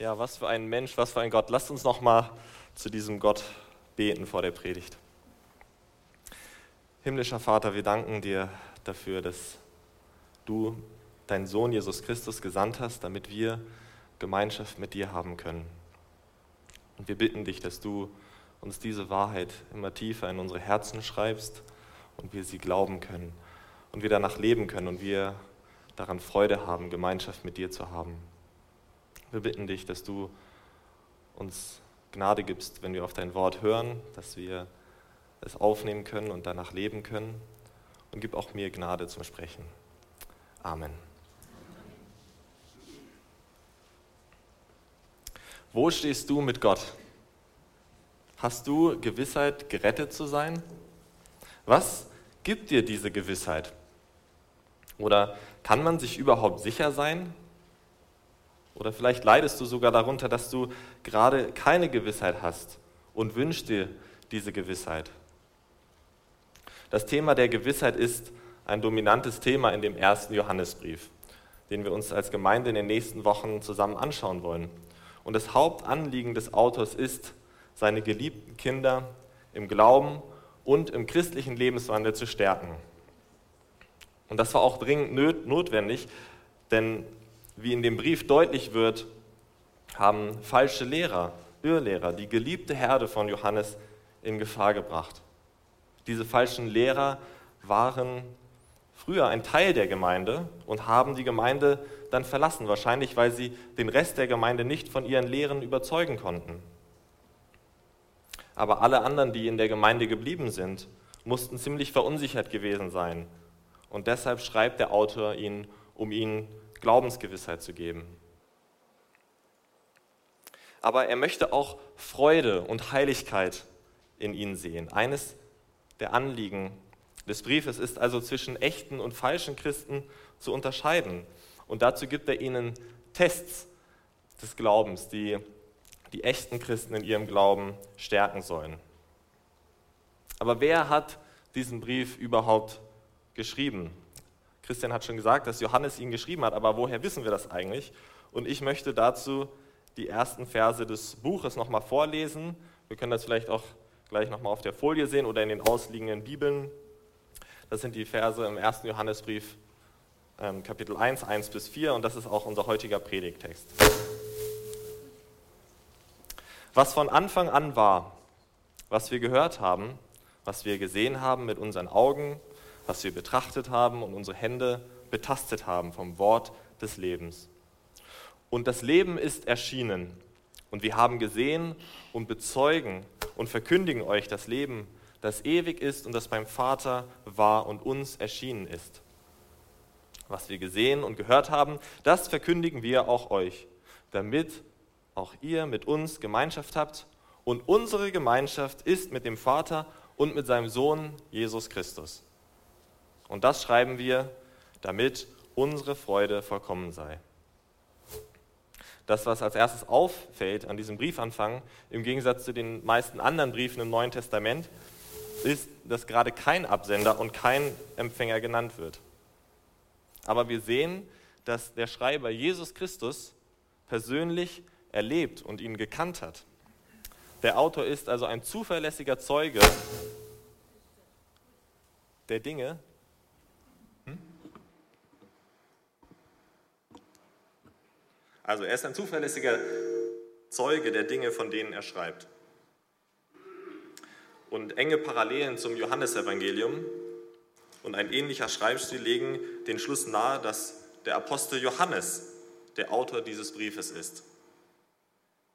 Ja, was für ein Mensch, was für ein Gott. Lasst uns noch mal zu diesem Gott beten vor der Predigt. Himmlischer Vater, wir danken dir dafür, dass du deinen Sohn Jesus Christus gesandt hast, damit wir Gemeinschaft mit dir haben können. Und wir bitten dich, dass du uns diese Wahrheit immer tiefer in unsere Herzen schreibst und wir sie glauben können und wir danach leben können und wir daran Freude haben, Gemeinschaft mit dir zu haben. Wir bitten dich, dass du uns Gnade gibst, wenn wir auf dein Wort hören, dass wir es aufnehmen können und danach leben können. Und gib auch mir Gnade zum Sprechen. Amen. Wo stehst du mit Gott? Hast du Gewissheit, gerettet zu sein? Was gibt dir diese Gewissheit? Oder kann man sich überhaupt sicher sein, oder vielleicht leidest du sogar darunter, dass du gerade keine Gewissheit hast und wünschst dir diese Gewissheit. Das Thema der Gewissheit ist ein dominantes Thema in dem ersten Johannesbrief, den wir uns als Gemeinde in den nächsten Wochen zusammen anschauen wollen. Und das Hauptanliegen des Autors ist, seine geliebten Kinder im Glauben und im christlichen Lebenswandel zu stärken. Und das war auch dringend notwendig, denn wie in dem Brief deutlich wird, haben falsche Lehrer, Irrlehrer, die geliebte Herde von Johannes in Gefahr gebracht. Diese falschen Lehrer waren früher ein Teil der Gemeinde und haben die Gemeinde dann verlassen, wahrscheinlich weil sie den Rest der Gemeinde nicht von ihren Lehren überzeugen konnten. Aber alle anderen, die in der Gemeinde geblieben sind, mussten ziemlich verunsichert gewesen sein. Und deshalb schreibt der Autor ihnen, um ihnen Glaubensgewissheit zu geben. Aber er möchte auch Freude und Heiligkeit in ihnen sehen. Eines der Anliegen des Briefes ist also zwischen echten und falschen Christen zu unterscheiden. Und dazu gibt er ihnen Tests des Glaubens, die die echten Christen in ihrem Glauben stärken sollen. Aber wer hat diesen Brief überhaupt geschrieben? Christian hat schon gesagt, dass Johannes ihn geschrieben hat, aber woher wissen wir das eigentlich? Und ich möchte dazu die ersten Verse des Buches nochmal vorlesen. Wir können das vielleicht auch gleich nochmal auf der Folie sehen oder in den ausliegenden Bibeln. Das sind die Verse im ersten Johannesbrief, ähm, Kapitel 1, 1 bis 4, und das ist auch unser heutiger Predigtext. Was von Anfang an war, was wir gehört haben, was wir gesehen haben mit unseren Augen, was wir betrachtet haben und unsere Hände betastet haben vom Wort des Lebens. Und das Leben ist erschienen und wir haben gesehen und bezeugen und verkündigen euch das Leben, das ewig ist und das beim Vater war und uns erschienen ist. Was wir gesehen und gehört haben, das verkündigen wir auch euch, damit auch ihr mit uns Gemeinschaft habt. Und unsere Gemeinschaft ist mit dem Vater und mit seinem Sohn Jesus Christus. Und das schreiben wir, damit unsere Freude vollkommen sei. Das, was als erstes auffällt an diesem Briefanfang, im Gegensatz zu den meisten anderen Briefen im Neuen Testament, ist, dass gerade kein Absender und kein Empfänger genannt wird. Aber wir sehen, dass der Schreiber Jesus Christus persönlich erlebt und ihn gekannt hat. Der Autor ist also ein zuverlässiger Zeuge der Dinge, Also er ist ein zuverlässiger Zeuge der Dinge, von denen er schreibt. Und enge Parallelen zum Johannesevangelium und ein ähnlicher Schreibstil legen den Schluss nahe, dass der Apostel Johannes der Autor dieses Briefes ist.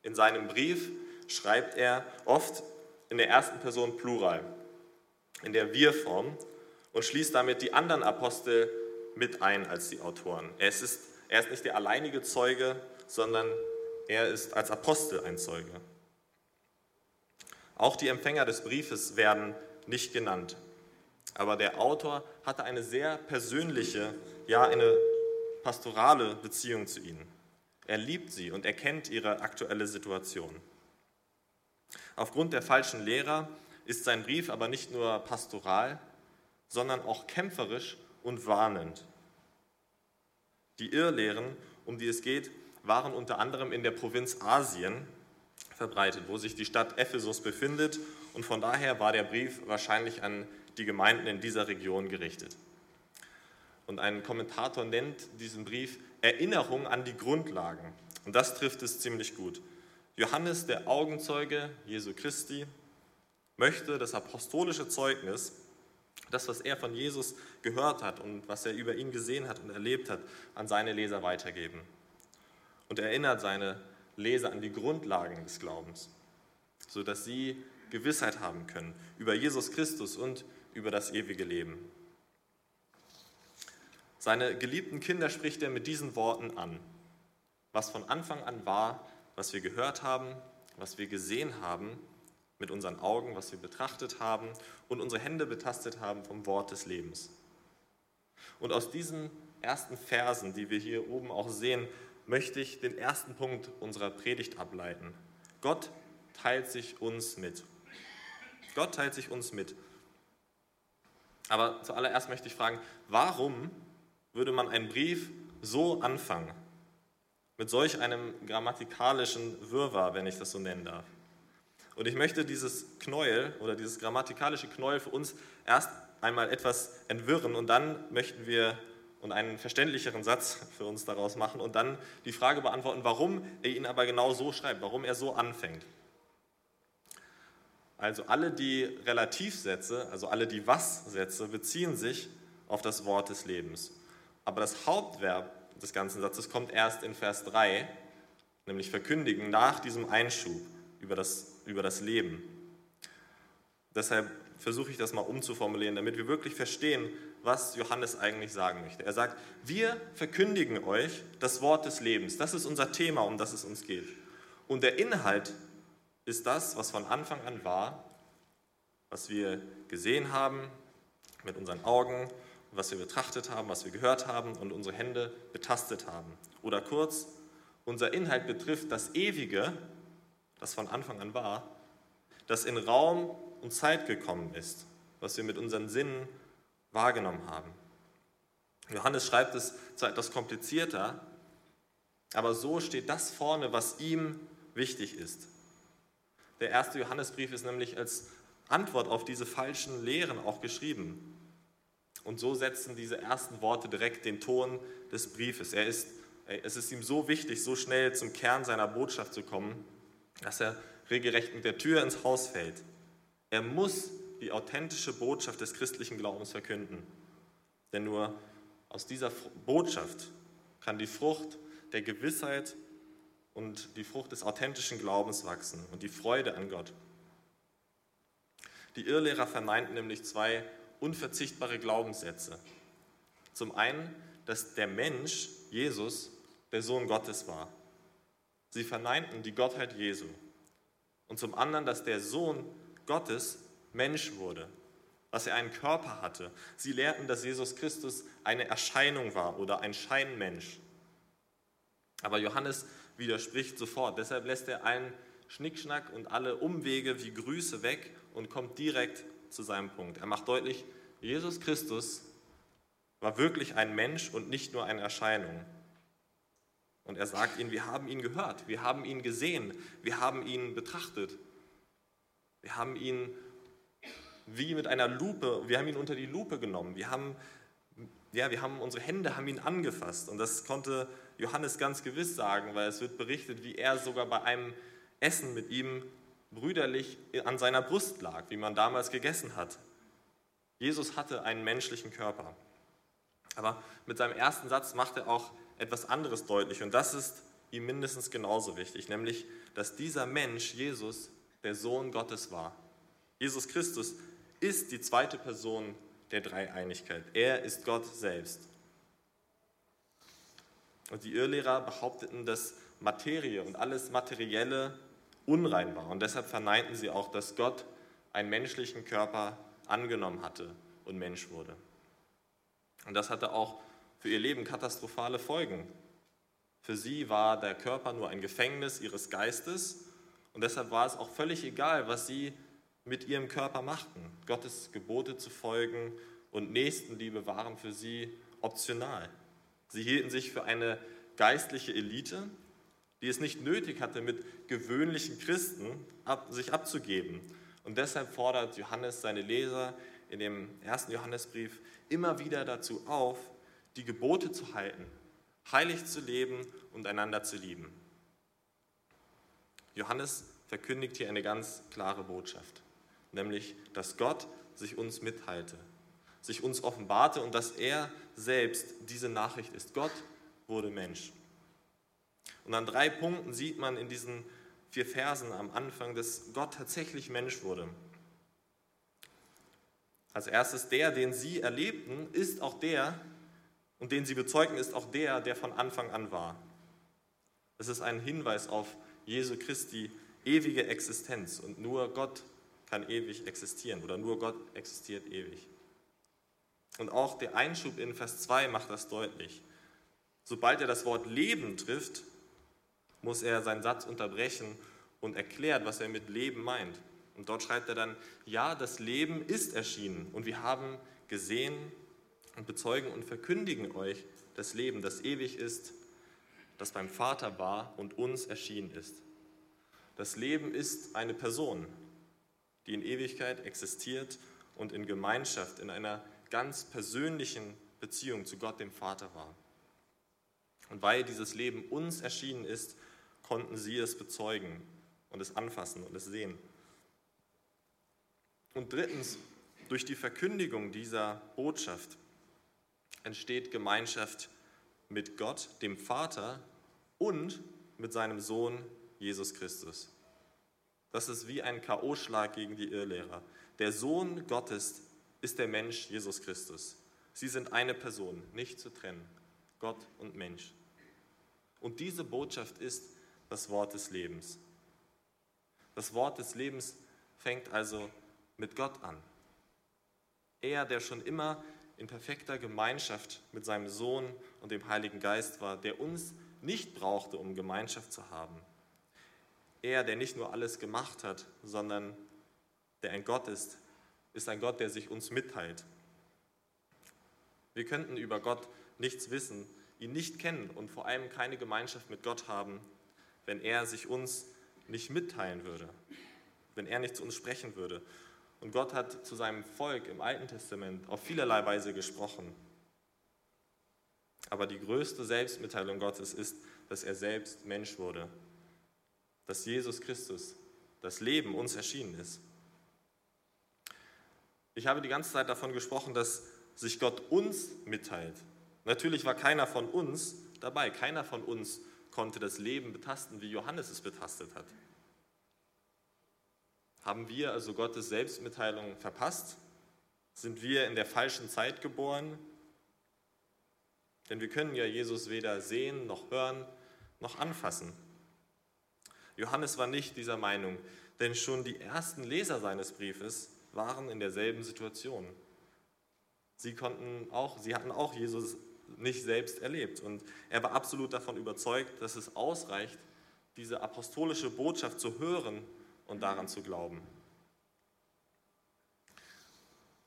In seinem Brief schreibt er oft in der ersten Person Plural, in der Wir-Form und schließt damit die anderen Apostel mit ein als die Autoren. Es ist er ist nicht der alleinige Zeuge, sondern er ist als Apostel ein Zeuge. Auch die Empfänger des Briefes werden nicht genannt. Aber der Autor hatte eine sehr persönliche, ja eine pastorale Beziehung zu ihnen. Er liebt sie und erkennt ihre aktuelle Situation. Aufgrund der falschen Lehrer ist sein Brief aber nicht nur pastoral, sondern auch kämpferisch und warnend. Die Irrlehren, um die es geht, waren unter anderem in der Provinz Asien verbreitet, wo sich die Stadt Ephesus befindet und von daher war der Brief wahrscheinlich an die Gemeinden in dieser Region gerichtet. Und ein Kommentator nennt diesen Brief Erinnerung an die Grundlagen. Und das trifft es ziemlich gut. Johannes, der Augenzeuge Jesu Christi, möchte das apostolische Zeugnis, das, was er von Jesus gehört hat und was er über ihn gesehen hat und erlebt hat, an seine Leser weitergeben. Und er erinnert seine Leser an die Grundlagen des Glaubens, sodass sie Gewissheit haben können über Jesus Christus und über das ewige Leben. Seine geliebten Kinder spricht er mit diesen Worten an. Was von Anfang an war, was wir gehört haben, was wir gesehen haben, mit unseren Augen, was wir betrachtet haben und unsere Hände betastet haben vom Wort des Lebens. Und aus diesen ersten Versen, die wir hier oben auch sehen, möchte ich den ersten Punkt unserer Predigt ableiten. Gott teilt sich uns mit. Gott teilt sich uns mit. Aber zuallererst möchte ich fragen, warum würde man einen Brief so anfangen? Mit solch einem grammatikalischen Wirrwarr, wenn ich das so nennen darf. Und ich möchte dieses Knäuel oder dieses grammatikalische Knäuel für uns erst einmal etwas entwirren und dann möchten wir und einen verständlicheren Satz für uns daraus machen und dann die Frage beantworten, warum er ihn aber genau so schreibt, warum er so anfängt. Also alle die Relativsätze, also alle die Was-Sätze beziehen sich auf das Wort des Lebens. Aber das Hauptverb des ganzen Satzes kommt erst in Vers 3, nämlich verkündigen, nach diesem Einschub über das, über das Leben. Deshalb versuche ich das mal umzuformulieren, damit wir wirklich verstehen, was Johannes eigentlich sagen möchte. Er sagt, wir verkündigen euch das Wort des Lebens. Das ist unser Thema, um das es uns geht. Und der Inhalt ist das, was von Anfang an war, was wir gesehen haben mit unseren Augen, was wir betrachtet haben, was wir gehört haben und unsere Hände betastet haben. Oder kurz, unser Inhalt betrifft das Ewige, das von Anfang an war, das in Raum und Zeit gekommen ist, was wir mit unseren Sinnen wahrgenommen haben. Johannes schreibt es zwar etwas komplizierter, aber so steht das vorne, was ihm wichtig ist. Der erste Johannesbrief ist nämlich als Antwort auf diese falschen Lehren auch geschrieben. Und so setzen diese ersten Worte direkt den Ton des Briefes. Er ist, es ist ihm so wichtig, so schnell zum Kern seiner Botschaft zu kommen, dass er regelrecht mit der Tür ins Haus fällt. Er muss die authentische Botschaft des christlichen Glaubens verkünden. Denn nur aus dieser Botschaft kann die Frucht der Gewissheit und die Frucht des authentischen Glaubens wachsen und die Freude an Gott. Die Irrlehrer verneinten nämlich zwei unverzichtbare Glaubenssätze. Zum einen, dass der Mensch, Jesus, der Sohn Gottes war. Sie verneinten die Gottheit Jesu. Und zum anderen, dass der Sohn Gottes Mensch wurde, dass er einen Körper hatte. Sie lehrten, dass Jesus Christus eine Erscheinung war oder ein Scheinmensch. Aber Johannes widerspricht sofort. Deshalb lässt er allen Schnickschnack und alle Umwege wie Grüße weg und kommt direkt zu seinem Punkt. Er macht deutlich, Jesus Christus war wirklich ein Mensch und nicht nur eine Erscheinung. Und er sagt ihnen, wir haben ihn gehört, wir haben ihn gesehen, wir haben ihn betrachtet, wir haben ihn wie mit einer Lupe, wir haben ihn unter die Lupe genommen, wir haben, ja, wir haben unsere Hände haben ihn angefasst und das konnte Johannes ganz gewiss sagen, weil es wird berichtet, wie er sogar bei einem Essen mit ihm brüderlich an seiner Brust lag, wie man damals gegessen hat. Jesus hatte einen menschlichen Körper. Aber mit seinem ersten Satz macht er auch etwas anderes deutlich und das ist ihm mindestens genauso wichtig, nämlich, dass dieser Mensch, Jesus, der Sohn Gottes war. Jesus Christus ist die zweite Person der Dreieinigkeit. Er ist Gott selbst. Und die Irrlehrer behaupteten, dass Materie und alles Materielle unrein war. Und deshalb verneinten sie auch, dass Gott einen menschlichen Körper angenommen hatte und Mensch wurde. Und das hatte auch für ihr Leben katastrophale Folgen. Für sie war der Körper nur ein Gefängnis ihres Geistes und deshalb war es auch völlig egal, was sie mit ihrem Körper machten. Gottes Gebote zu folgen und Nächstenliebe waren für sie optional. Sie hielten sich für eine geistliche Elite die es nicht nötig hatte, mit gewöhnlichen Christen ab, sich abzugeben. Und deshalb fordert Johannes seine Leser in dem ersten Johannesbrief immer wieder dazu auf, die Gebote zu halten, heilig zu leben und einander zu lieben. Johannes verkündigt hier eine ganz klare Botschaft, nämlich, dass Gott sich uns mitteilte, sich uns offenbarte und dass er selbst diese Nachricht ist. Gott wurde Mensch. Und an drei Punkten sieht man in diesen vier Versen am Anfang, dass Gott tatsächlich Mensch wurde. Als erstes, der, den sie erlebten, ist auch der, und den sie bezeugen, ist auch der, der von Anfang an war. Es ist ein Hinweis auf Jesu Christi ewige Existenz und nur Gott kann ewig existieren oder nur Gott existiert ewig. Und auch der Einschub in Vers 2 macht das deutlich. Sobald er das Wort Leben trifft, muss er seinen Satz unterbrechen und erklärt, was er mit Leben meint. Und dort schreibt er dann, ja, das Leben ist erschienen und wir haben gesehen und bezeugen und verkündigen euch das Leben, das ewig ist, das beim Vater war und uns erschienen ist. Das Leben ist eine Person, die in Ewigkeit existiert und in Gemeinschaft, in einer ganz persönlichen Beziehung zu Gott, dem Vater war. Und weil dieses Leben uns erschienen ist, konnten sie es bezeugen und es anfassen und es sehen. Und drittens, durch die Verkündigung dieser Botschaft entsteht Gemeinschaft mit Gott, dem Vater und mit seinem Sohn Jesus Christus. Das ist wie ein K.O.-Schlag gegen die Irrlehrer. Der Sohn Gottes ist der Mensch Jesus Christus. Sie sind eine Person, nicht zu trennen, Gott und Mensch. Und diese Botschaft ist das Wort des Lebens. Das Wort des Lebens fängt also mit Gott an. Er, der schon immer in perfekter Gemeinschaft mit seinem Sohn und dem Heiligen Geist war, der uns nicht brauchte, um Gemeinschaft zu haben. Er, der nicht nur alles gemacht hat, sondern der ein Gott ist, ist ein Gott, der sich uns mitteilt. Wir könnten über Gott nichts wissen, ihn nicht kennen und vor allem keine Gemeinschaft mit Gott haben, wenn er sich uns nicht mitteilen würde, wenn er nicht zu uns sprechen würde. Und Gott hat zu seinem Volk im Alten Testament auf vielerlei Weise gesprochen. Aber die größte Selbstmitteilung Gottes ist, dass er selbst Mensch wurde, dass Jesus Christus, das Leben uns erschienen ist. Ich habe die ganze Zeit davon gesprochen, dass sich Gott uns mitteilt. Natürlich war keiner von uns dabei, keiner von uns konnte das Leben betasten, wie Johannes es betastet hat. Haben wir also Gottes Selbstmitteilung verpasst? Sind wir in der falschen Zeit geboren? Denn wir können ja Jesus weder sehen noch hören noch anfassen. Johannes war nicht dieser Meinung, denn schon die ersten Leser seines Briefes waren in derselben Situation. Sie konnten auch, sie hatten auch Jesus nicht selbst erlebt und er war absolut davon überzeugt, dass es ausreicht, diese apostolische Botschaft zu hören und daran zu glauben.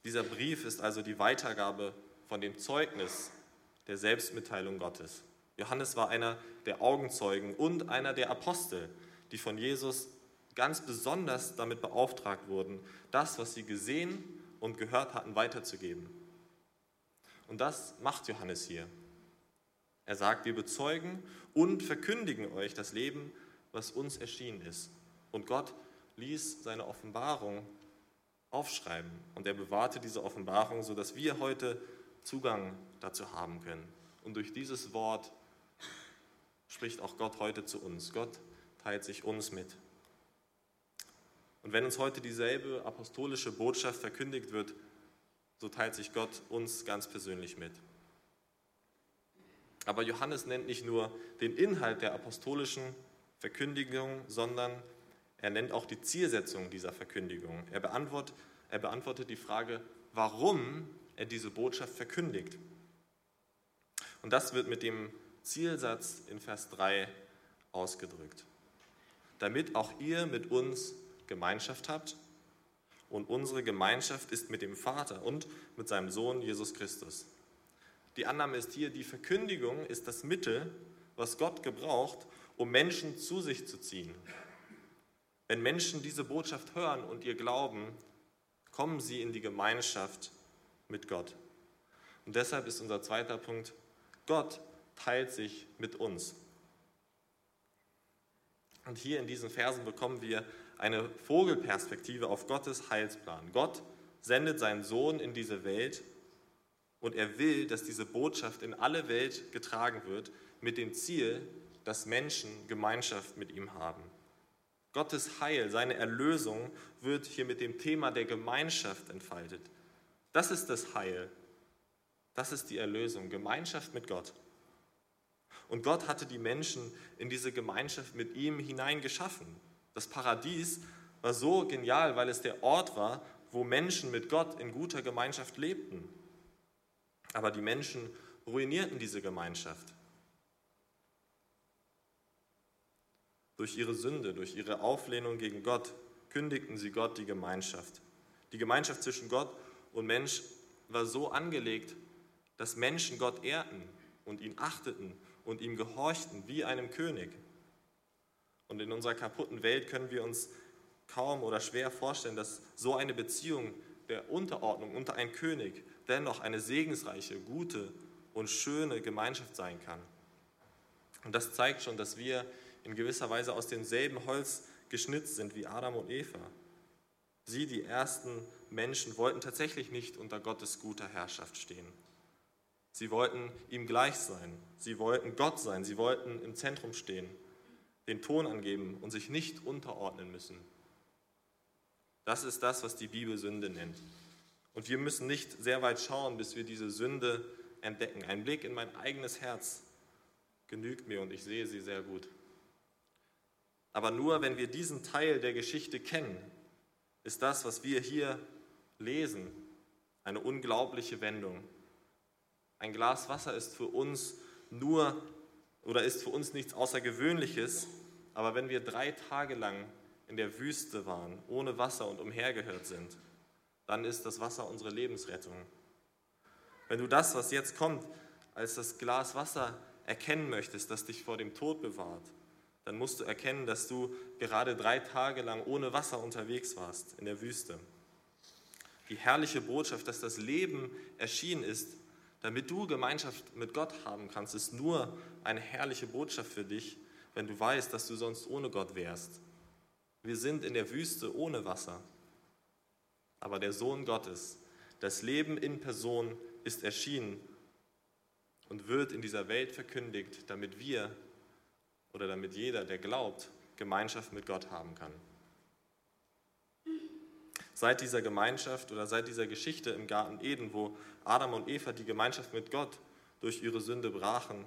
Dieser Brief ist also die Weitergabe von dem Zeugnis der Selbstmitteilung Gottes. Johannes war einer der Augenzeugen und einer der Apostel, die von Jesus ganz besonders damit beauftragt wurden, das, was sie gesehen und gehört hatten, weiterzugeben. Und das macht Johannes hier. Er sagt, wir bezeugen und verkündigen euch das Leben, was uns erschienen ist. Und Gott ließ seine Offenbarung aufschreiben und er bewahrte diese Offenbarung, sodass wir heute Zugang dazu haben können. Und durch dieses Wort spricht auch Gott heute zu uns. Gott teilt sich uns mit. Und wenn uns heute dieselbe apostolische Botschaft verkündigt wird, so teilt sich Gott uns ganz persönlich mit. Aber Johannes nennt nicht nur den Inhalt der apostolischen Verkündigung, sondern er nennt auch die Zielsetzung dieser Verkündigung. Er beantwortet, er beantwortet die Frage, warum er diese Botschaft verkündigt. Und das wird mit dem Zielsatz in Vers 3 ausgedrückt. Damit auch ihr mit uns Gemeinschaft habt und unsere Gemeinschaft ist mit dem Vater und mit seinem Sohn Jesus Christus. Die Annahme ist hier, die Verkündigung ist das Mittel, was Gott gebraucht, um Menschen zu sich zu ziehen. Wenn Menschen diese Botschaft hören und ihr glauben, kommen sie in die Gemeinschaft mit Gott. Und deshalb ist unser zweiter Punkt, Gott teilt sich mit uns. Und hier in diesen Versen bekommen wir eine Vogelperspektive auf Gottes Heilsplan. Gott sendet seinen Sohn in diese Welt und er will, dass diese Botschaft in alle Welt getragen wird, mit dem Ziel, dass Menschen Gemeinschaft mit ihm haben. Gottes Heil, seine Erlösung wird hier mit dem Thema der Gemeinschaft entfaltet. Das ist das Heil. Das ist die Erlösung, Gemeinschaft mit Gott. Und Gott hatte die Menschen in diese Gemeinschaft mit ihm hineingeschaffen. Das Paradies war so genial, weil es der Ort war, wo Menschen mit Gott in guter Gemeinschaft lebten. Aber die Menschen ruinierten diese Gemeinschaft. Durch ihre Sünde, durch ihre Auflehnung gegen Gott kündigten sie Gott die Gemeinschaft. Die Gemeinschaft zwischen Gott und Mensch war so angelegt, dass Menschen Gott ehrten und ihn achteten und ihm gehorchten wie einem König. Und in unserer kaputten Welt können wir uns kaum oder schwer vorstellen, dass so eine Beziehung der Unterordnung unter einen König dennoch eine segensreiche, gute und schöne Gemeinschaft sein kann. Und das zeigt schon, dass wir in gewisser Weise aus demselben Holz geschnitzt sind wie Adam und Eva. Sie, die ersten Menschen, wollten tatsächlich nicht unter Gottes guter Herrschaft stehen. Sie wollten ihm gleich sein. Sie wollten Gott sein. Sie wollten im Zentrum stehen, den Ton angeben und sich nicht unterordnen müssen. Das ist das, was die Bibel Sünde nennt. Und wir müssen nicht sehr weit schauen, bis wir diese Sünde entdecken. Ein Blick in mein eigenes Herz genügt mir und ich sehe sie sehr gut. Aber nur wenn wir diesen Teil der Geschichte kennen, ist das, was wir hier lesen, eine unglaubliche Wendung. Ein Glas Wasser ist für uns nur oder ist für uns nichts Außergewöhnliches, aber wenn wir drei Tage lang in der Wüste waren, ohne Wasser und umhergehört sind, dann ist das Wasser unsere Lebensrettung. Wenn du das, was jetzt kommt, als das Glas Wasser erkennen möchtest, das dich vor dem Tod bewahrt, dann musst du erkennen, dass du gerade drei Tage lang ohne Wasser unterwegs warst in der Wüste. Die herrliche Botschaft, dass das Leben erschienen ist, damit du Gemeinschaft mit Gott haben kannst, ist nur eine herrliche Botschaft für dich, wenn du weißt, dass du sonst ohne Gott wärst. Wir sind in der Wüste ohne Wasser. Aber der Sohn Gottes, das Leben in Person, ist erschienen und wird in dieser Welt verkündigt, damit wir oder damit jeder, der glaubt, Gemeinschaft mit Gott haben kann. Seit dieser Gemeinschaft oder seit dieser Geschichte im Garten Eden, wo Adam und Eva die Gemeinschaft mit Gott durch ihre Sünde brachen,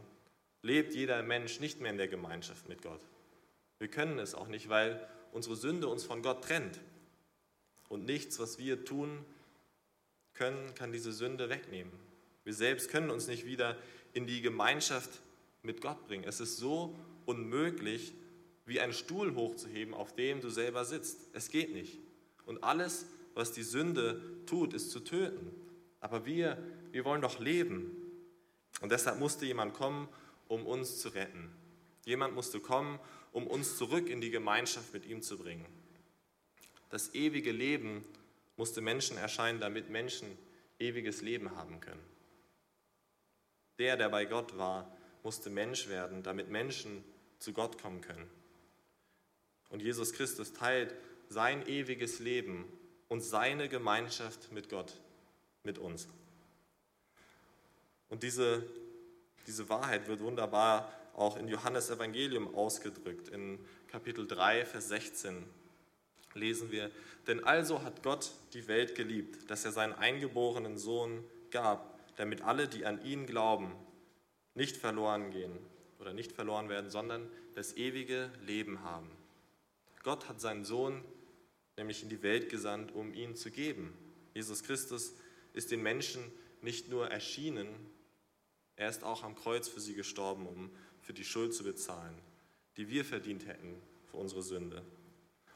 lebt jeder Mensch nicht mehr in der Gemeinschaft mit Gott. Wir können es auch nicht, weil unsere Sünde uns von Gott trennt. Und nichts, was wir tun können, kann diese Sünde wegnehmen. Wir selbst können uns nicht wieder in die Gemeinschaft mit Gott bringen. Es ist so unmöglich, wie einen Stuhl hochzuheben, auf dem du selber sitzt. Es geht nicht. Und alles, was die Sünde tut, ist zu töten. Aber wir, wir wollen doch leben. Und deshalb musste jemand kommen, um uns zu retten. Jemand musste kommen, um uns zurück in die Gemeinschaft mit ihm zu bringen. Das ewige Leben musste Menschen erscheinen, damit Menschen ewiges Leben haben können. Der, der bei Gott war, musste Mensch werden, damit Menschen zu Gott kommen können. Und Jesus Christus teilt sein ewiges Leben und seine Gemeinschaft mit Gott, mit uns. Und diese, diese Wahrheit wird wunderbar auch in Johannes Evangelium ausgedrückt. In Kapitel 3, Vers 16 lesen wir, denn also hat Gott die Welt geliebt, dass er seinen eingeborenen Sohn gab, damit alle, die an ihn glauben, nicht verloren gehen oder nicht verloren werden, sondern das ewige Leben haben. Gott hat seinen Sohn nämlich in die Welt gesandt, um ihn zu geben. Jesus Christus ist den Menschen nicht nur erschienen, er ist auch am Kreuz für sie gestorben, um für die Schuld zu bezahlen, die wir verdient hätten für unsere Sünde.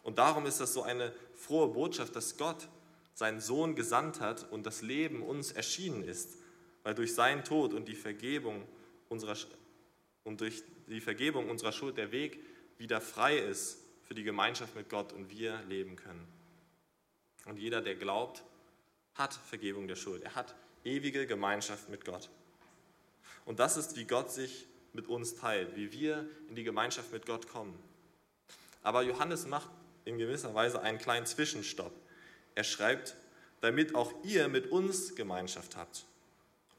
Und darum ist das so eine frohe Botschaft, dass Gott seinen Sohn gesandt hat und das Leben uns erschienen ist, weil durch seinen Tod und die Vergebung unserer und durch die Vergebung unserer Schuld der Weg wieder frei ist für die Gemeinschaft mit Gott und wir leben können. Und jeder, der glaubt, hat Vergebung der Schuld. Er hat ewige Gemeinschaft mit Gott. Und das ist, wie Gott sich mit uns teilt, wie wir in die Gemeinschaft mit Gott kommen. Aber Johannes macht in gewisser Weise einen kleinen Zwischenstopp. Er schreibt, damit auch ihr mit uns Gemeinschaft habt.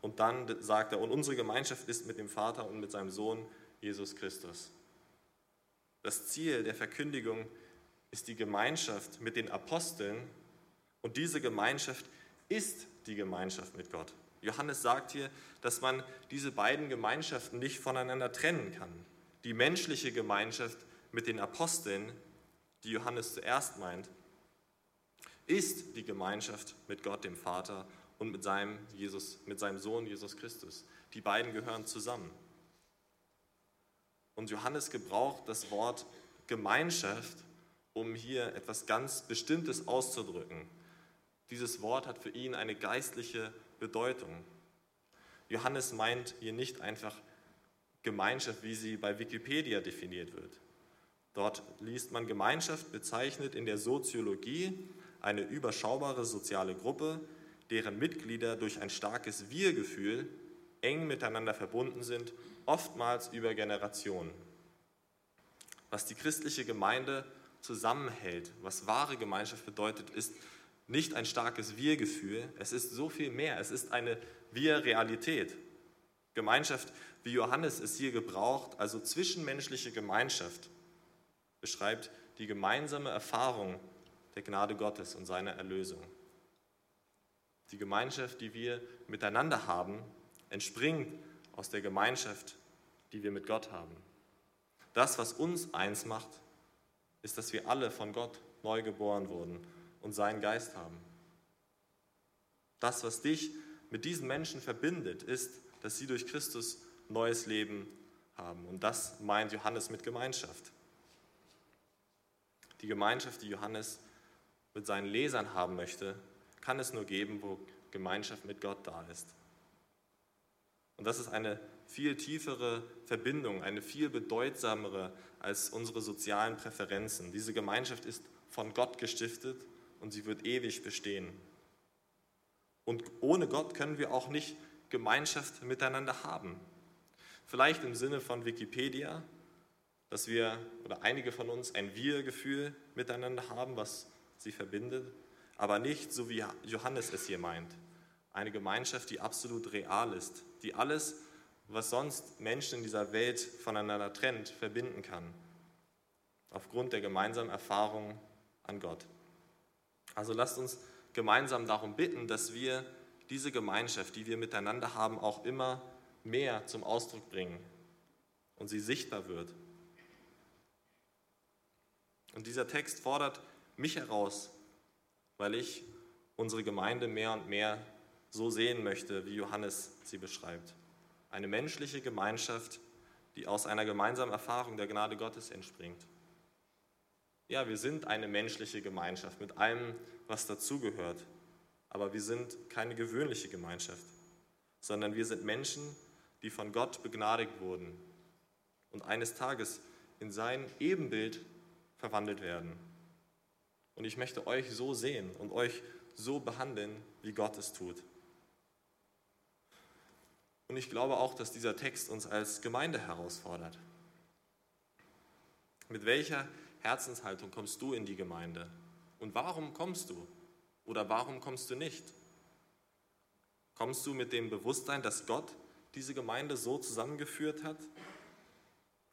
Und dann sagt er, und unsere Gemeinschaft ist mit dem Vater und mit seinem Sohn Jesus Christus. Das Ziel der Verkündigung ist die Gemeinschaft mit den Aposteln und diese Gemeinschaft ist die Gemeinschaft mit Gott. Johannes sagt hier, dass man diese beiden Gemeinschaften nicht voneinander trennen kann. Die menschliche Gemeinschaft mit den Aposteln, die Johannes zuerst meint, ist die Gemeinschaft mit Gott, dem Vater, und mit seinem, Jesus, mit seinem Sohn Jesus Christus. Die beiden gehören zusammen. Und Johannes gebraucht das Wort Gemeinschaft, um hier etwas ganz Bestimmtes auszudrücken. Dieses Wort hat für ihn eine geistliche Bedeutung. Johannes meint hier nicht einfach Gemeinschaft, wie sie bei Wikipedia definiert wird. Dort liest man Gemeinschaft bezeichnet in der Soziologie eine überschaubare soziale Gruppe, deren Mitglieder durch ein starkes Wir-Gefühl eng miteinander verbunden sind, oftmals über Generationen. Was die christliche Gemeinde zusammenhält, was wahre Gemeinschaft bedeutet, ist nicht ein starkes Wir-Gefühl, es ist so viel mehr, es ist eine Wir-Realität. Gemeinschaft, wie Johannes es hier gebraucht, also zwischenmenschliche Gemeinschaft, beschreibt die gemeinsame Erfahrung der Gnade Gottes und seiner Erlösung. Die Gemeinschaft, die wir miteinander haben, entspringt aus der Gemeinschaft, die wir mit Gott haben. Das, was uns eins macht, ist, dass wir alle von Gott neu geboren wurden und seinen Geist haben. Das, was dich mit diesen Menschen verbindet, ist, dass sie durch Christus neues Leben haben. Und das meint Johannes mit Gemeinschaft. Die Gemeinschaft, die Johannes mit seinen Lesern haben möchte, kann es nur geben, wo Gemeinschaft mit Gott da ist. Und das ist eine viel tiefere Verbindung, eine viel bedeutsamere als unsere sozialen Präferenzen. Diese Gemeinschaft ist von Gott gestiftet und sie wird ewig bestehen. Und ohne Gott können wir auch nicht Gemeinschaft miteinander haben. Vielleicht im Sinne von Wikipedia, dass wir oder einige von uns ein Wir-Gefühl miteinander haben, was sie verbindet, aber nicht so wie Johannes es hier meint. Eine Gemeinschaft, die absolut real ist, die alles, was sonst Menschen in dieser Welt voneinander trennt, verbinden kann, aufgrund der gemeinsamen Erfahrung an Gott. Also lasst uns gemeinsam darum bitten, dass wir diese Gemeinschaft, die wir miteinander haben, auch immer mehr zum Ausdruck bringen und sie sichtbar wird. Und dieser Text fordert mich heraus, weil ich unsere Gemeinde mehr und mehr so sehen möchte, wie Johannes sie beschreibt. Eine menschliche Gemeinschaft, die aus einer gemeinsamen Erfahrung der Gnade Gottes entspringt. Ja, wir sind eine menschliche Gemeinschaft mit allem, was dazugehört, aber wir sind keine gewöhnliche Gemeinschaft, sondern wir sind Menschen, die von Gott begnadigt wurden und eines Tages in sein Ebenbild verwandelt werden. Und ich möchte euch so sehen und euch so behandeln, wie Gott es tut. Und ich glaube auch, dass dieser Text uns als Gemeinde herausfordert. Mit welcher Herzenshaltung kommst du in die Gemeinde? Und warum kommst du? Oder warum kommst du nicht? Kommst du mit dem Bewusstsein, dass Gott diese Gemeinde so zusammengeführt hat,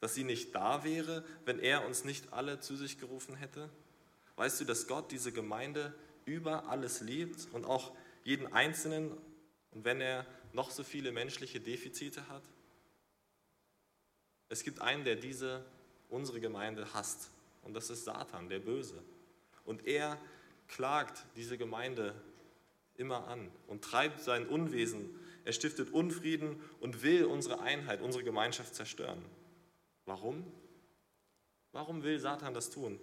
dass sie nicht da wäre, wenn er uns nicht alle zu sich gerufen hätte? Weißt du, dass Gott diese Gemeinde über alles liebt und auch jeden Einzelnen, und wenn er noch so viele menschliche Defizite hat? Es gibt einen, der diese, unsere Gemeinde hasst, und das ist Satan, der Böse. Und er klagt diese Gemeinde immer an und treibt sein Unwesen. Er stiftet Unfrieden und will unsere Einheit, unsere Gemeinschaft zerstören. Warum? Warum will Satan das tun?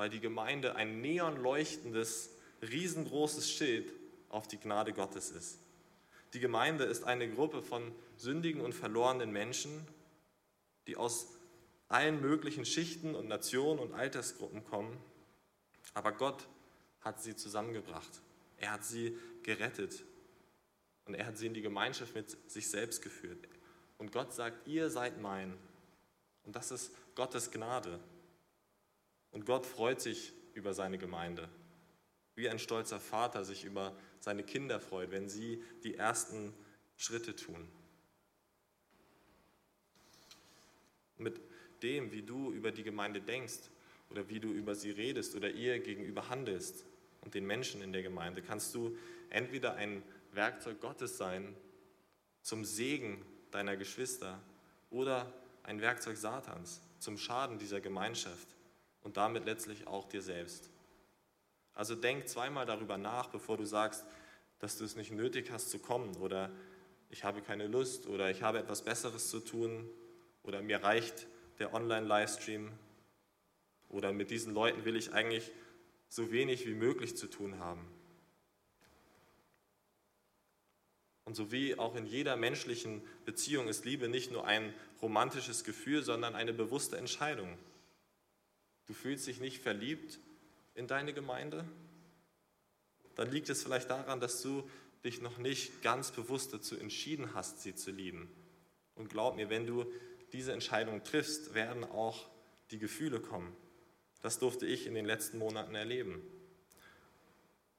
weil die Gemeinde ein neonleuchtendes, riesengroßes Schild auf die Gnade Gottes ist. Die Gemeinde ist eine Gruppe von sündigen und verlorenen Menschen, die aus allen möglichen Schichten und Nationen und Altersgruppen kommen. Aber Gott hat sie zusammengebracht. Er hat sie gerettet. Und er hat sie in die Gemeinschaft mit sich selbst geführt. Und Gott sagt, ihr seid mein. Und das ist Gottes Gnade. Und Gott freut sich über seine Gemeinde. Wie ein stolzer Vater sich über seine Kinder freut, wenn sie die ersten Schritte tun. Mit dem, wie du über die Gemeinde denkst oder wie du über sie redest oder ihr gegenüber handelst und den Menschen in der Gemeinde, kannst du entweder ein Werkzeug Gottes sein zum Segen deiner Geschwister oder ein Werkzeug Satans zum Schaden dieser Gemeinschaft und damit letztlich auch dir selbst. Also denk zweimal darüber nach, bevor du sagst, dass du es nicht nötig hast zu kommen oder ich habe keine Lust oder ich habe etwas Besseres zu tun oder mir reicht der Online-Livestream oder mit diesen Leuten will ich eigentlich so wenig wie möglich zu tun haben. Und so wie auch in jeder menschlichen Beziehung ist Liebe nicht nur ein romantisches Gefühl, sondern eine bewusste Entscheidung. Du fühlst dich nicht verliebt in deine Gemeinde, dann liegt es vielleicht daran, dass du dich noch nicht ganz bewusst dazu entschieden hast, sie zu lieben. Und glaub mir, wenn du diese Entscheidung triffst, werden auch die Gefühle kommen. Das durfte ich in den letzten Monaten erleben.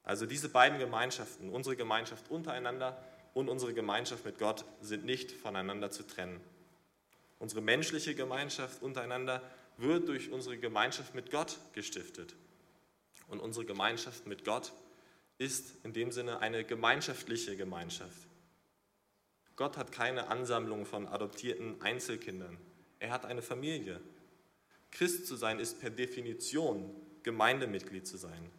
Also diese beiden Gemeinschaften, unsere Gemeinschaft untereinander und unsere Gemeinschaft mit Gott, sind nicht voneinander zu trennen. Unsere menschliche Gemeinschaft untereinander wird durch unsere Gemeinschaft mit Gott gestiftet. Und unsere Gemeinschaft mit Gott ist in dem Sinne eine gemeinschaftliche Gemeinschaft. Gott hat keine Ansammlung von adoptierten Einzelkindern. Er hat eine Familie. Christ zu sein ist per Definition Gemeindemitglied zu sein.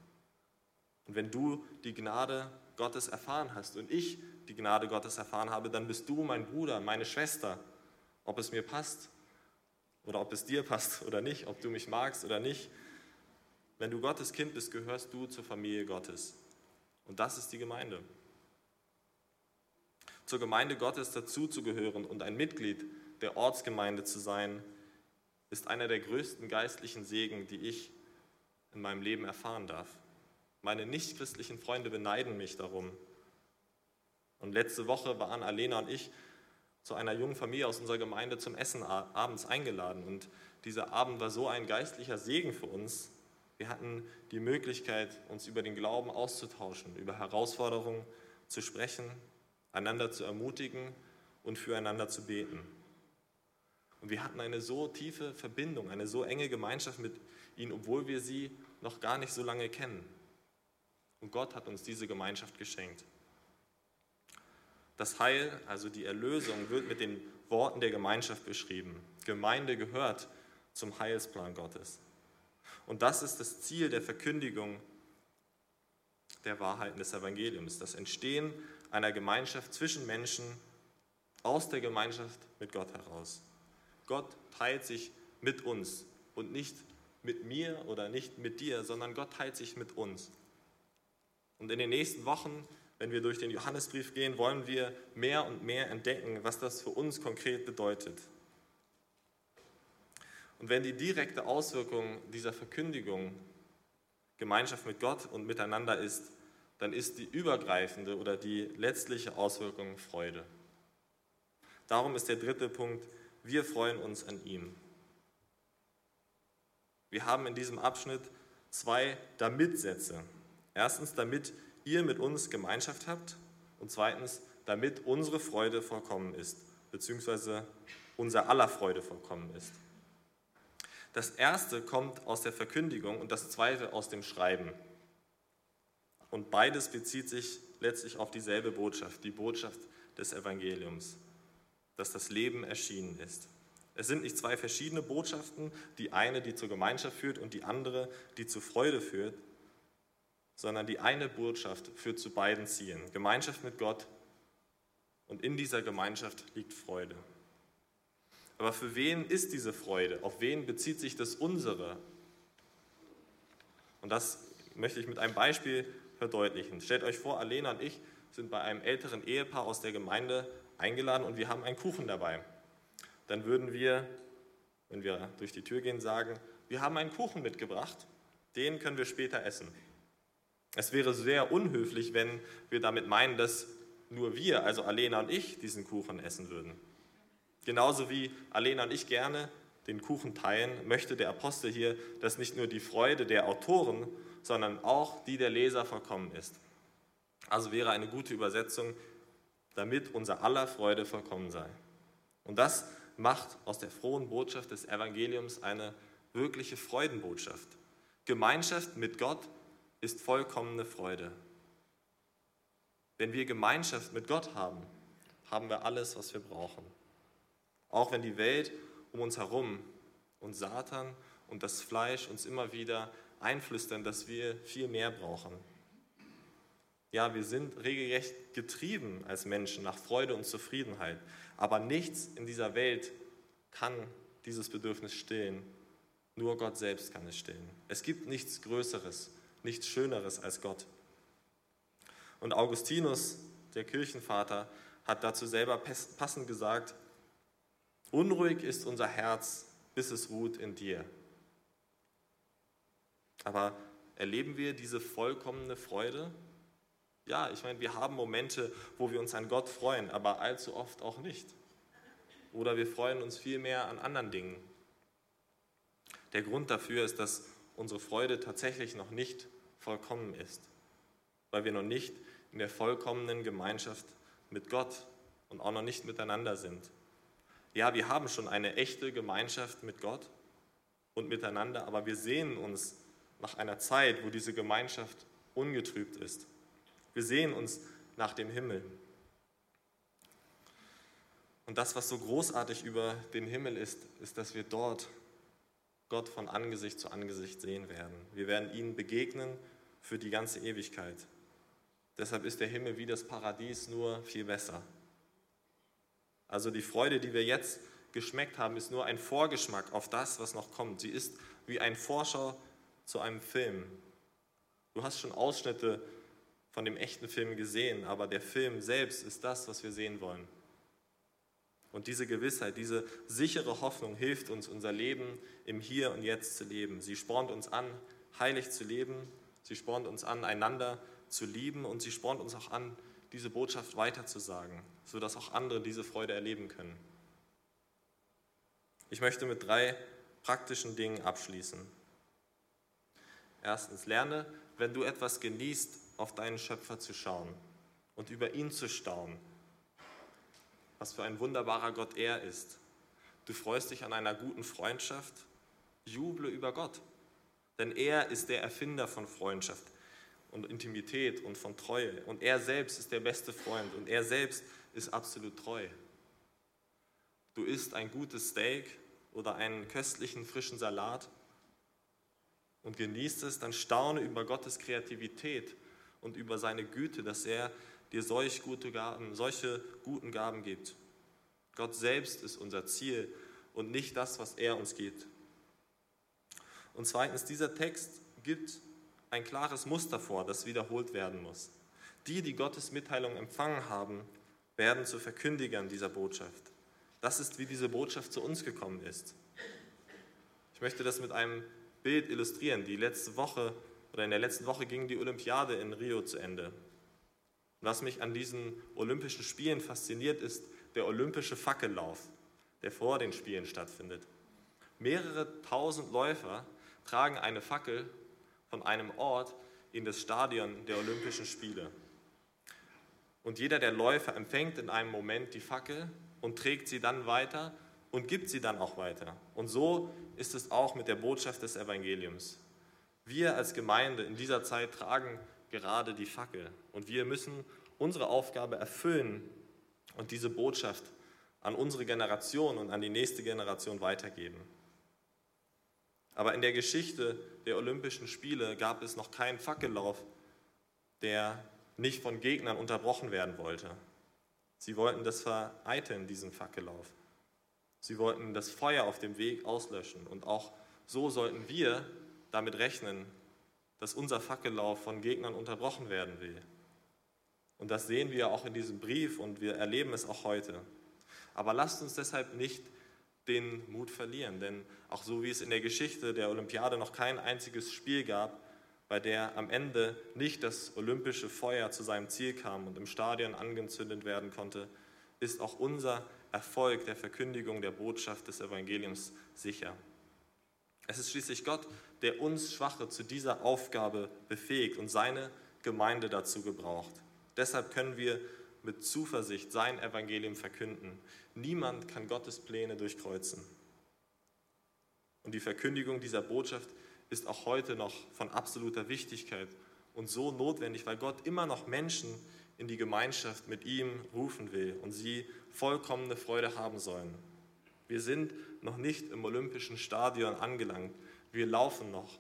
Und wenn du die Gnade Gottes erfahren hast und ich die Gnade Gottes erfahren habe, dann bist du mein Bruder, meine Schwester, ob es mir passt oder ob es dir passt oder nicht, ob du mich magst oder nicht. Wenn du Gottes Kind bist, gehörst du zur Familie Gottes. Und das ist die Gemeinde. Zur Gemeinde Gottes dazuzugehören und ein Mitglied der Ortsgemeinde zu sein, ist einer der größten geistlichen Segen, die ich in meinem Leben erfahren darf. Meine nichtchristlichen Freunde beneiden mich darum. Und letzte Woche waren Alena und ich zu einer jungen Familie aus unserer Gemeinde zum Essen abends eingeladen. Und dieser Abend war so ein geistlicher Segen für uns. Wir hatten die Möglichkeit, uns über den Glauben auszutauschen, über Herausforderungen zu sprechen, einander zu ermutigen und füreinander zu beten. Und wir hatten eine so tiefe Verbindung, eine so enge Gemeinschaft mit ihnen, obwohl wir sie noch gar nicht so lange kennen. Und Gott hat uns diese Gemeinschaft geschenkt. Das Heil, also die Erlösung, wird mit den Worten der Gemeinschaft beschrieben. Gemeinde gehört zum Heilsplan Gottes. Und das ist das Ziel der Verkündigung der Wahrheiten des Evangeliums, das Entstehen einer Gemeinschaft zwischen Menschen aus der Gemeinschaft mit Gott heraus. Gott teilt sich mit uns und nicht mit mir oder nicht mit dir, sondern Gott teilt sich mit uns. Und in den nächsten Wochen wenn wir durch den Johannesbrief gehen, wollen wir mehr und mehr entdecken, was das für uns konkret bedeutet. Und wenn die direkte Auswirkung dieser Verkündigung Gemeinschaft mit Gott und miteinander ist, dann ist die übergreifende oder die letztliche Auswirkung Freude. Darum ist der dritte Punkt, wir freuen uns an ihm. Wir haben in diesem Abschnitt zwei Damit-Sätze. Erstens, damit ihr mit uns Gemeinschaft habt und zweitens, damit unsere Freude vollkommen ist, beziehungsweise unser aller Freude vollkommen ist. Das erste kommt aus der Verkündigung und das zweite aus dem Schreiben. Und beides bezieht sich letztlich auf dieselbe Botschaft, die Botschaft des Evangeliums, dass das Leben erschienen ist. Es sind nicht zwei verschiedene Botschaften, die eine, die zur Gemeinschaft führt und die andere, die zur Freude führt, sondern die eine Botschaft führt zu beiden Zielen, Gemeinschaft mit Gott und in dieser Gemeinschaft liegt Freude. Aber für wen ist diese Freude? Auf wen bezieht sich das unsere? Und das möchte ich mit einem Beispiel verdeutlichen. Stellt euch vor, Alena und ich sind bei einem älteren Ehepaar aus der Gemeinde eingeladen und wir haben einen Kuchen dabei. Dann würden wir wenn wir durch die Tür gehen, sagen, wir haben einen Kuchen mitgebracht, den können wir später essen. Es wäre sehr unhöflich, wenn wir damit meinen, dass nur wir, also Alena und ich, diesen Kuchen essen würden. Genauso wie Alena und ich gerne den Kuchen teilen, möchte der Apostel hier, dass nicht nur die Freude der Autoren, sondern auch die der Leser vollkommen ist. Also wäre eine gute Übersetzung, damit unser aller Freude vollkommen sei. Und das macht aus der frohen Botschaft des Evangeliums eine wirkliche Freudenbotschaft. Gemeinschaft mit Gott ist vollkommene Freude. Wenn wir Gemeinschaft mit Gott haben, haben wir alles, was wir brauchen. Auch wenn die Welt um uns herum und Satan und das Fleisch uns immer wieder einflüstern, dass wir viel mehr brauchen. Ja, wir sind regelrecht getrieben als Menschen nach Freude und Zufriedenheit, aber nichts in dieser Welt kann dieses Bedürfnis stillen. Nur Gott selbst kann es stillen. Es gibt nichts Größeres, nichts Schöneres als Gott. Und Augustinus, der Kirchenvater, hat dazu selber passend gesagt, Unruhig ist unser Herz, bis es ruht in dir. Aber erleben wir diese vollkommene Freude? Ja, ich meine, wir haben Momente, wo wir uns an Gott freuen, aber allzu oft auch nicht. Oder wir freuen uns viel mehr an anderen Dingen. Der Grund dafür ist, dass unsere Freude tatsächlich noch nicht vollkommen ist, weil wir noch nicht in der vollkommenen Gemeinschaft mit Gott und auch noch nicht miteinander sind. Ja, wir haben schon eine echte Gemeinschaft mit Gott und miteinander, aber wir sehnen uns nach einer Zeit, wo diese Gemeinschaft ungetrübt ist. Wir sehen uns nach dem Himmel. Und das, was so großartig über den Himmel ist, ist, dass wir dort Gott von Angesicht zu Angesicht sehen werden. Wir werden ihm begegnen für die ganze Ewigkeit. Deshalb ist der Himmel wie das Paradies nur viel besser. Also die Freude, die wir jetzt geschmeckt haben, ist nur ein Vorgeschmack auf das, was noch kommt. Sie ist wie ein Vorschau zu einem Film. Du hast schon Ausschnitte von dem echten Film gesehen, aber der Film selbst ist das, was wir sehen wollen. Und diese Gewissheit, diese sichere Hoffnung hilft uns, unser Leben im Hier und Jetzt zu leben. Sie spornt uns an, heilig zu leben. Sie spornt uns an, einander zu lieben. Und sie spornt uns auch an, diese Botschaft weiterzusagen, sodass auch andere diese Freude erleben können. Ich möchte mit drei praktischen Dingen abschließen. Erstens, lerne, wenn du etwas genießt, auf deinen Schöpfer zu schauen und über ihn zu staunen. Was für ein wunderbarer Gott er ist. Du freust dich an einer guten Freundschaft, juble über Gott. Denn er ist der Erfinder von Freundschaft und Intimität und von Treue. Und er selbst ist der beste Freund und er selbst ist absolut treu. Du isst ein gutes Steak oder einen köstlichen frischen Salat und genießt es, dann staune über Gottes Kreativität und über seine Güte, dass er dir solch gute Gaben, solche guten Gaben gibt. Gott selbst ist unser Ziel und nicht das, was er uns gibt. Und zweitens, dieser Text gibt ein klares Muster vor, das wiederholt werden muss. Die, die Gottes Mitteilung empfangen haben, werden zu Verkündigern dieser Botschaft. Das ist, wie diese Botschaft zu uns gekommen ist. Ich möchte das mit einem Bild illustrieren. Die letzte Woche oder in der letzten Woche ging die Olympiade in Rio zu Ende. Und was mich an diesen Olympischen Spielen fasziniert, ist der olympische Fackellauf, der vor den Spielen stattfindet. Mehrere tausend Läufer tragen eine Fackel von einem Ort in das Stadion der Olympischen Spiele. Und jeder der Läufer empfängt in einem Moment die Fackel und trägt sie dann weiter und gibt sie dann auch weiter. Und so ist es auch mit der Botschaft des Evangeliums. Wir als Gemeinde in dieser Zeit tragen gerade die Fackel und wir müssen unsere Aufgabe erfüllen und diese Botschaft an unsere Generation und an die nächste Generation weitergeben. Aber in der Geschichte der Olympischen Spiele gab es noch keinen Fackellauf, der nicht von Gegnern unterbrochen werden wollte. Sie wollten das vereiteln, diesen Fackellauf. Sie wollten das Feuer auf dem Weg auslöschen. Und auch so sollten wir damit rechnen, dass unser Fackellauf von Gegnern unterbrochen werden will. Und das sehen wir auch in diesem Brief und wir erleben es auch heute. Aber lasst uns deshalb nicht den Mut verlieren. Denn auch so wie es in der Geschichte der Olympiade noch kein einziges Spiel gab, bei der am Ende nicht das olympische Feuer zu seinem Ziel kam und im Stadion angezündet werden konnte, ist auch unser Erfolg der Verkündigung der Botschaft des Evangeliums sicher. Es ist schließlich Gott, der uns Schwache zu dieser Aufgabe befähigt und seine Gemeinde dazu gebraucht. Deshalb können wir mit Zuversicht sein Evangelium verkünden. Niemand kann Gottes Pläne durchkreuzen. Und die Verkündigung dieser Botschaft ist auch heute noch von absoluter Wichtigkeit und so notwendig, weil Gott immer noch Menschen in die Gemeinschaft mit ihm rufen will und sie vollkommene Freude haben sollen. Wir sind noch nicht im olympischen Stadion angelangt, wir laufen noch.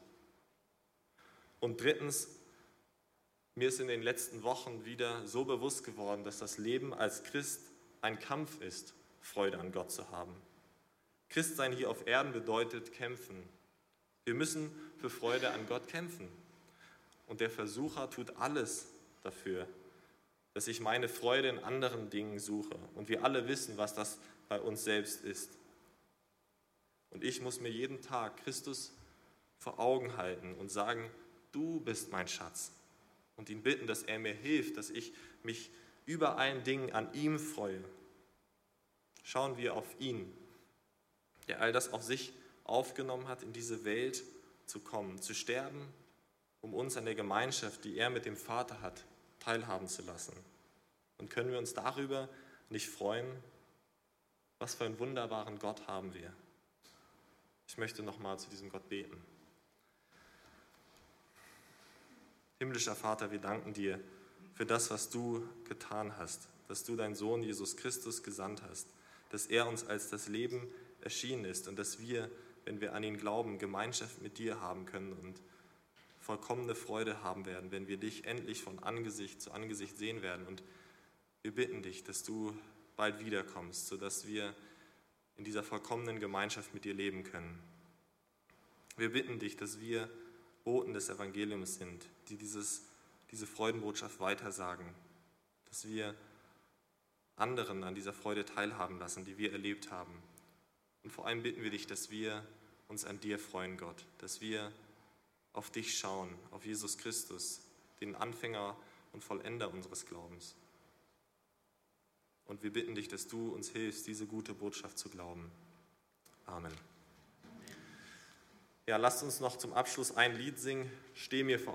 Und drittens, mir ist in den letzten Wochen wieder so bewusst geworden, dass das Leben als Christ ein Kampf ist, Freude an Gott zu haben. Christsein hier auf Erden bedeutet kämpfen. Wir müssen für Freude an Gott kämpfen. Und der Versucher tut alles dafür, dass ich meine Freude in anderen Dingen suche. Und wir alle wissen, was das bei uns selbst ist. Und ich muss mir jeden Tag Christus vor Augen halten und sagen, du bist mein Schatz und ihn bitten, dass er mir hilft, dass ich mich über allen Dingen an ihm freue. Schauen wir auf ihn, der all das auf sich aufgenommen hat, in diese Welt zu kommen, zu sterben, um uns an der Gemeinschaft, die er mit dem Vater hat, teilhaben zu lassen. Und können wir uns darüber nicht freuen? Was für einen wunderbaren Gott haben wir. Ich möchte nochmal zu diesem Gott beten. Himmlischer Vater, wir danken dir für das, was du getan hast, dass du deinen Sohn Jesus Christus gesandt hast, dass er uns als das Leben erschienen ist und dass wir, wenn wir an ihn glauben, Gemeinschaft mit dir haben können und vollkommene Freude haben werden, wenn wir dich endlich von Angesicht zu Angesicht sehen werden. Und wir bitten dich, dass du bald wiederkommst, sodass wir in dieser vollkommenen Gemeinschaft mit dir leben können. Wir bitten dich, dass wir Boten des Evangeliums sind, die dieses, diese Freudenbotschaft weitersagen, dass wir anderen an dieser Freude teilhaben lassen, die wir erlebt haben. Und vor allem bitten wir dich, dass wir uns an dir freuen, Gott, dass wir auf dich schauen, auf Jesus Christus, den Anfänger und Vollender unseres Glaubens. Und wir bitten dich, dass du uns hilfst, diese gute Botschaft zu glauben. Amen. Ja, lasst uns noch zum Abschluss ein Lied singen. Steh mir vor